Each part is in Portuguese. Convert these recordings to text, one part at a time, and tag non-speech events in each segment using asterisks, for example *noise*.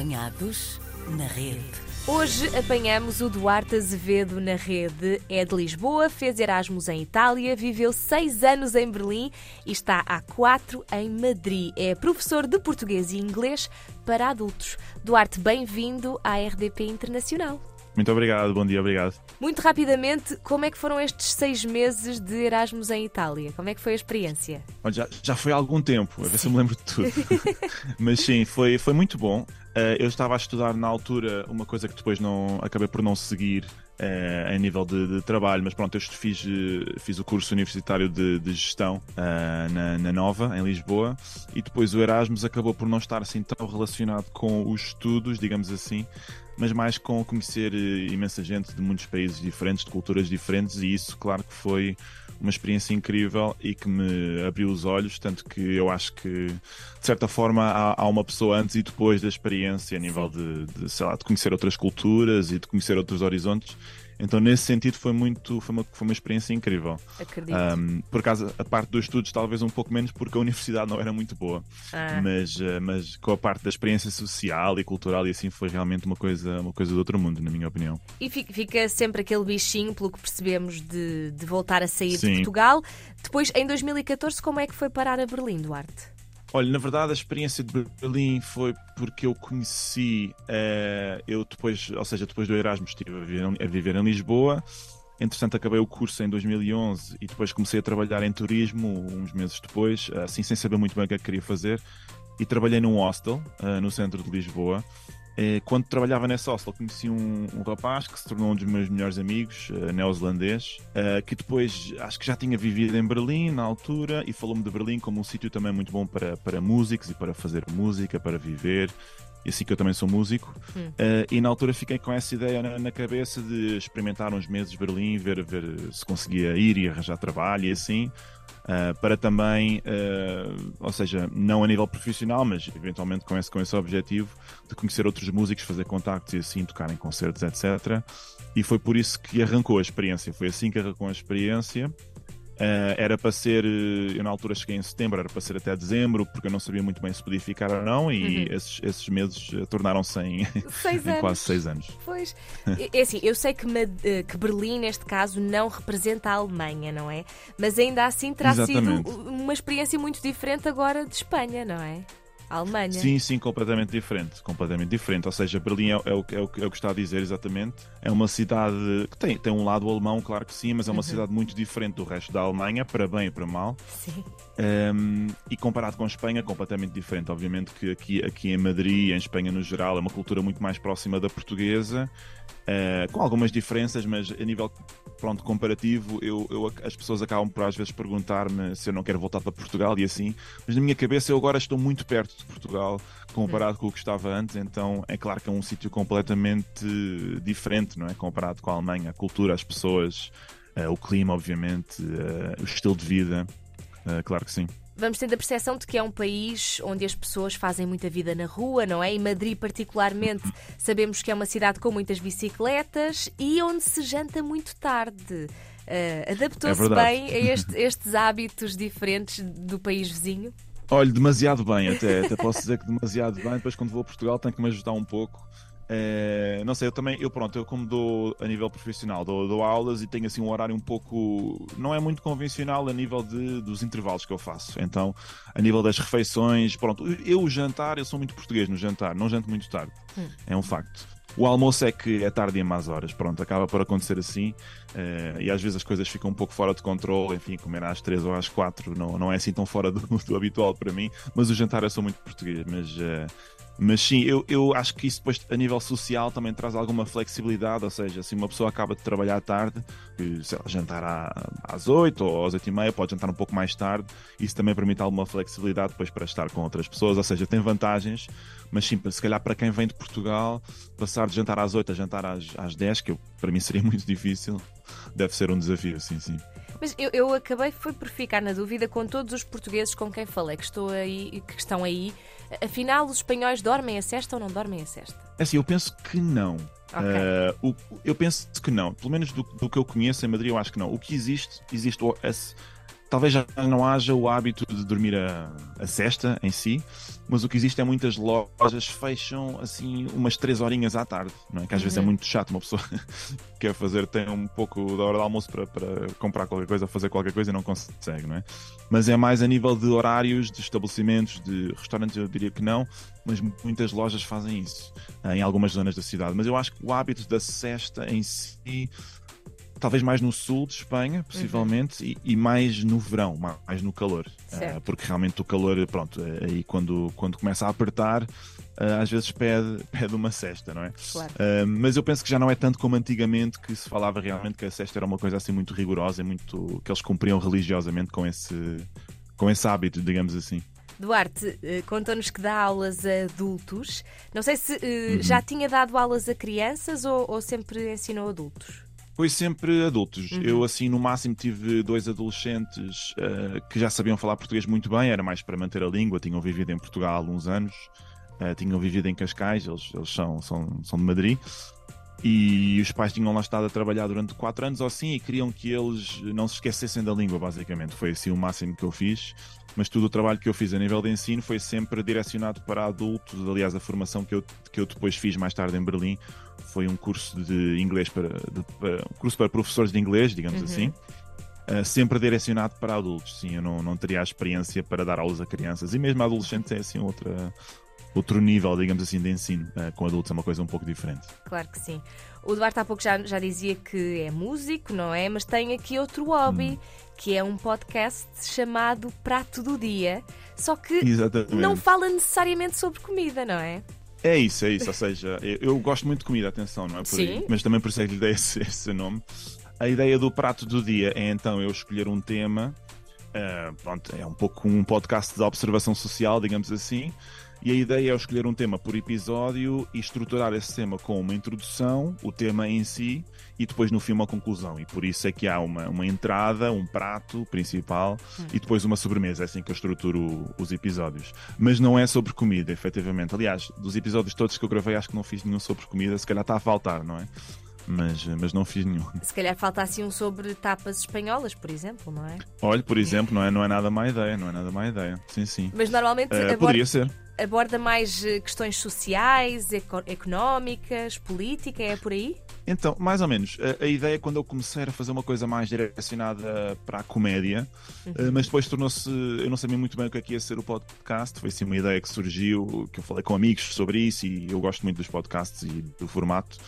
Apanhados na rede. Hoje apanhamos o Duarte Azevedo na rede. É de Lisboa, fez Erasmus em Itália, viveu seis anos em Berlim e está há quatro em Madrid. É professor de português e inglês para adultos. Duarte, bem-vindo à RDP Internacional. Muito obrigado, bom dia, obrigado. Muito rapidamente, como é que foram estes seis meses de Erasmus em Itália? Como é que foi a experiência? Olha, já, já foi há algum tempo, a ver se eu me lembro de tudo. *laughs* Mas sim, foi, foi muito bom. Uh, eu estava a estudar na altura uma coisa que depois não acabei por não seguir uh, em nível de, de, trabalho, mas pronto, eu fiz, eh, fiz o curso universitário de, de gestão uh, na, na, Nova, em Lisboa, e depois o Erasmus acabou por não estar assim tão relacionado com os estudos, digamos assim, mas mais com conhecer imensa gente de muitos países diferentes, de culturas diferentes, e isso, claro que foi uma experiência incrível e que me abriu os olhos, tanto que eu acho que, de certa forma, há, há uma pessoa antes e depois da experiência, a nível de, de, sei lá, de conhecer outras culturas e de conhecer outros horizontes. Então, nesse sentido, foi muito foi uma, foi uma experiência incrível. Acredito. Um, por acaso, a parte dos estudos, talvez um pouco menos, porque a universidade não era muito boa. Ah. Mas, uh, mas com a parte da experiência social e cultural, e assim, foi realmente uma coisa, uma coisa do outro mundo, na minha opinião. E fica sempre aquele bichinho, pelo que percebemos, de, de voltar a sair Sim. de Portugal. Depois, em 2014, como é que foi parar a Berlim, Duarte? Olha, na verdade a experiência de Berlim foi porque eu conheci, uh, eu depois, ou seja, depois do Erasmus estive a viver, a viver em Lisboa, entretanto acabei o curso em 2011 e depois comecei a trabalhar em turismo uns meses depois, assim sem saber muito bem o que é que queria fazer, e trabalhei num hostel uh, no centro de Lisboa, quando trabalhava nessa hostel, conheci um, um, rapaz que se tornou um dos meus melhores amigos, uh, neozelandês, uh, que depois acho que já tinha vivido em Berlim na altura e falou-me de Berlim como um sítio também muito bom para, para músicos e para fazer música, para viver. E assim que eu também sou músico, hum. uh, e na altura fiquei com essa ideia na, na, cabeça de experimentar uns meses Berlim, ver, ver se conseguia ir e arranjar trabalho e assim. Uh, para também, uh, ou seja, não a nível profissional, mas eventualmente com esse, com esse objetivo de conhecer outros músicos, fazer contactos e assim tocar em concertos, etc. E foi por isso que arrancou a experiência. Foi assim que arrancou a experiência. Uh, era para ser, eh, eu na altura cheguei em setembro, era para ser até dezembro, porque eu não sabia muito bem se podia ficar ou não, e uhum. esses, esses, meses eh, tornaram-se em, *laughs* em quase seis anos. Pois, é assim, eu sei que, que, Berlim, neste caso, não representa a Alemanha, não é? Mas ainda assim terá Exatamente. sido uma experiência muito diferente agora de Espanha, não é? A Alemanha. Sim, sim, completamente diferente. Completamente diferente. Ou seja, Berlim é, é, o, é, o, é o que está a dizer exatamente. É uma cidade que tem, tem um lado alemão, claro que sim, mas é uma uhum. cidade muito diferente do resto da Alemanha, para bem e para mal. Sim. Um, e comparado com a Espanha, completamente diferente. Obviamente que aqui, aqui em Madrid, em Espanha no geral, é uma cultura muito mais próxima da portuguesa. Uh, com algumas diferenças, mas a nível pronto, comparativo, eu, eu, as pessoas acabam por às vezes perguntar-me se eu não quero voltar para Portugal e assim, mas na minha cabeça eu agora estou muito perto de Portugal comparado com o que estava antes, então é claro que é um sítio completamente diferente, não é? Comparado com a Alemanha, a cultura, as pessoas, uh, o clima, obviamente, uh, o estilo de vida, claro que sim vamos tendo a percepção de que é um país onde as pessoas fazem muita vida na rua, não é? E Madrid, particularmente, sabemos que é uma cidade com muitas bicicletas e onde se janta muito tarde. Uh, Adaptou-se é bem a este, *laughs* estes hábitos diferentes do país vizinho? Olha, demasiado bem, até, até posso dizer que demasiado bem. Depois, quando vou a Portugal, tenho que me ajustar um pouco. É, não sei, eu também, eu pronto, eu como dou a nível profissional, dou, dou, aulas e tenho assim um horário um pouco, não é muito convencional a nível de, dos intervalos que eu faço. Então, a nível das refeições, pronto, eu jantar, eu sou muito português no jantar, não janto muito tarde, hum. é um facto. O almoço é que é tarde e a más horas, pronto, acaba por acontecer assim uh, e às vezes as coisas ficam um pouco fora de controle, enfim, comer às 3 ou às 4 não, não é assim tão fora do, *laughs* do habitual para mim, mas o jantar eu sou muito português, mas uh, mas sim, eu, eu acho que isso depois a nível social também traz alguma flexibilidade, ou seja, se uma pessoa acaba de trabalhar tarde, sei lá, jantar às 8 ou às 8 e meia, pode jantar um pouco mais tarde, isso também permite alguma flexibilidade depois para estar com outras pessoas, ou seja, tem vantagens, mas sim, se calhar para quem vem de Portugal, passar de jantar às 8 a jantar às, às 10, que eu, para mim seria *laughs* muito difícil, deve ser um desafio, sim, sim. Mas eu, eu acabei foi por ficar na dúvida com todos os portugueses com quem falei que, estou aí, que estão aí. Afinal, os espanhóis dormem a cesta ou não dormem a cesta? É assim, eu penso que não. Okay. Uh, o, eu penso que não. Pelo menos do, do, que eu conheço em Madrid, eu acho que não. O que existe, existe esse, talvez já não haja o hábito de dormir a, a cesta em si, mas o que existe é muitas lojas fecham assim umas três horinhas à tarde, não é? Que às uhum. vezes é uhum. muito chato uma pessoa *laughs* quer fazer, tem um pouco da hora do almoço para, para comprar qualquer coisa, fazer qualquer coisa e não consegue, não é? Mas é mais a nível de horários, de estabelecimentos, de restaurantes, eu diria que não, mas muitas lojas fazem isso eh, em algumas zonas da cidade. Mas eu acho que o hábito da cesta em si talvez mais no sul de Espanha, possivelmente, uhum. e, e, mais no verão, mais no calor. Uh, porque realmente o calor, pronto, eh, aí quando, quando começa a apertar, uh, às vezes pede, *laughs* pede uma cesta, não é? Claro. Uh, mas eu penso que já não é tanto como antigamente que se falava realmente que a cesta era uma coisa assim muito rigorosa e muito que eles cumpriam religiosamente com esse, com esse hábito, digamos assim. Duarte, conta-nos que dá aulas a adultos. Não sei se uhum. já tinha dado aulas a crianças ou, ou sempre ensinou adultos? Foi sempre adultos. Uhum. Eu, assim, no máximo tive dois adolescentes uh, que já sabiam falar português muito bem, era mais para manter a língua, tinham vivido em Portugal há uns anos, uh, tinham vivido em Cascais, eles, eles são, são, são de Madrid. E os pais tinham lá estado a trabalhar durante quatro anos ou assim e queriam que eles não se esquecessem da língua, basicamente. Foi assim o máximo que eu fiz. Mas todo o trabalho que eu fiz a nível de ensino foi sempre direcionado para adultos. Aliás, a formação que eu, que eu depois fiz mais tarde em Berlim foi um curso de inglês para, de, para um curso para professores de inglês, digamos uhum. assim. Uh, sempre direcionado para adultos, sim, eu não, não teria a experiência para dar aulas a crianças e mesmo a adolescentes é assim outra, outro nível, digamos assim, de ensino. Uh, com adultos é uma coisa um pouco diferente. Claro que sim. O Duarte há pouco já, já dizia que é músico, não é? Mas tem aqui outro hobby, hum. que é um podcast chamado Prato do Dia. Só que Exatamente. não fala necessariamente sobre comida, não é? É isso, é isso. Ou seja, eu gosto muito de comida, atenção, não é por Sim. aí. Mas também por isso é que lhe dei *laughs* esse, esse, nome. A ideia do prato do dia é então eu escolher um tema. Uh, pronto, é um pouco um podcast de observação social, digamos assim. E a ideia é escolher um tema por episódio e estruturar esse tema com uma introdução, o tema em si, e depois no fim uma conclusão. E por isso é que há uma, uma entrada, um prato principal hum. e depois uma sobremesa. É assim que eu estruturo os episódios. Mas não é sobre comida, efetivamente. Aliás, dos episódios todos que eu gravei, acho que não fiz nenhum sobre comida. Se calhar está a faltar, não é? mas, mas não fiz nenhum. Se calhar faltasse um sobre tapas espanholas, por exemplo, não é? Olha, por exemplo, não é, não é nada má ideia, não é nada má ideia. Sim, sim. Mas normalmente. Uh, poderia ser aborda mais eh, questões sociais, eco económicas, política, é por aí? Então, mais ou menos. A, a, ideia quando eu comecei a fazer uma coisa mais direcionada para a comédia, uhum. uh, mas depois tornou-se. Eu não sabia muito bem o que é que ia ser o podcast. Foi assim uma ideia que surgiu, que eu falei com amigos sobre isso e eu gosto muito dos podcasts e do formato.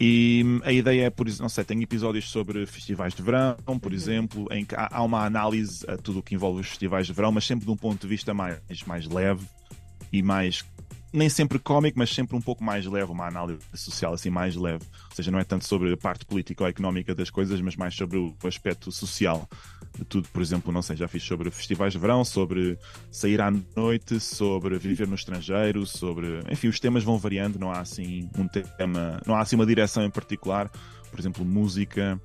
E hum, a ideia é, por exemplo, não sei, tem episódios sobre festivais de verão, por uhum. exemplo, em que há uma análise a tudo o que envolve os festivais de verão, mas sempre de um ponto de vista mais, mais leve e mais nem sempre cómico, mas sempre um pouco mais leve, uma análise social assim mais leve. Ou seja, não é tanto sobre a parte política ou económica das coisas, mas mais sobre o aspecto social de tudo. Por exemplo, não sei, já fiz sobre festivais de verão, sobre sair à noite, sobre viver no estrangeiro, sobre. Enfim, os temas vão variando, não há assim um tema, não há assim uma direção em particular. Por exemplo, música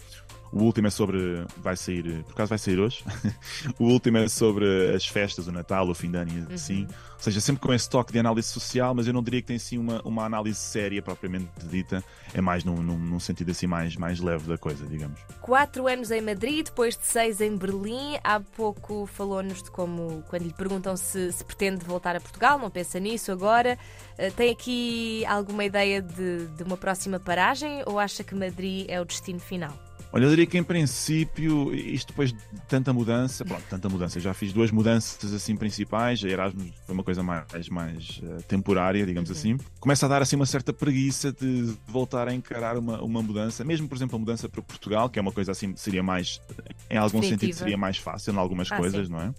o último é sobre. Vai sair. Por acaso vai sair hoje? *laughs* o último é sobre as festas, o Natal, o fim de ano e assim. Uhum. Ou seja, sempre com esse toque de análise social, mas eu não diria que tem assim uma, uma análise séria propriamente dita. É mais num, num, num sentido assim mais, mais leve da coisa, digamos. Quatro anos em Madrid, depois de seis em Berlim. Há pouco falou-nos de como, quando lhe perguntam se, se pretende voltar a Portugal, não pensa nisso agora. Uh, tem aqui alguma ideia de, de uma próxima paragem ou acha que Madrid é o destino final? Olha, eu diria que em princípio, isto depois de tanta mudança, pronto, tanta mudança, já fiz duas mudanças assim principais, a Erasmus foi uma coisa mais, mais uh, temporária, digamos uhum. assim. Começa a dar assim uma certa preguiça de voltar a encarar uma, uma mudança, mesmo por exemplo a mudança para Portugal, que é uma coisa assim, seria mais, em algum Definitiva. sentido, seria mais fácil em algumas ah, coisas, sim. não é?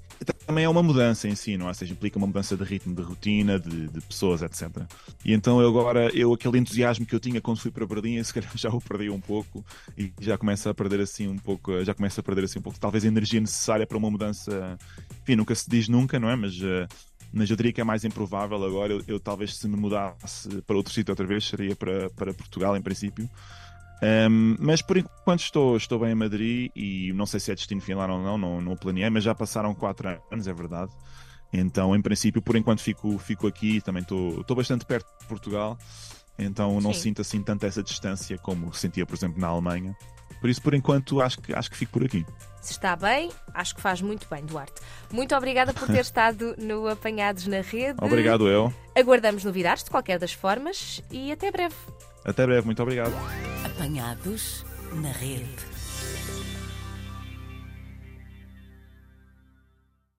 Também é uma mudança em si, não é? Ou seja, implica uma mudança de ritmo, de rotina, de, de pessoas, etc. E então eu agora, eu aquele entusiasmo que eu tinha quando fui para Berlim, se calhar *laughs* já o perdi um pouco e já começa a perder assim um pouco, já começa a perder assim um pouco, talvez a energia necessária para uma mudança. Enfim, nunca se diz nunca, não é? Mas, uh, mas eu diria que é mais improvável agora. Eu, eu talvez se me mudasse para outro sítio outra vez, seria para, para Portugal, em princípio. Um, mas por enquanto estou, estou bem em Madrid e não sei se é destino final ou não, não, não planeei, mas já passaram quatro anos, é verdade. Então, em princípio, por enquanto fico, fico aqui, também estou, estou bastante perto de Portugal, então não Sim. sinto assim tanta essa distância como sentia, por exemplo, na Alemanha. Por isso, por enquanto, acho que, acho que fico por aqui. Se está bem, acho que faz muito bem, Duarte. Muito obrigada por ter *laughs* estado no Apanhados na Rede. Obrigado, eu. Aguardamos novidades de qualquer das formas e até breve. Até breve, muito obrigado. Apanhados na rede.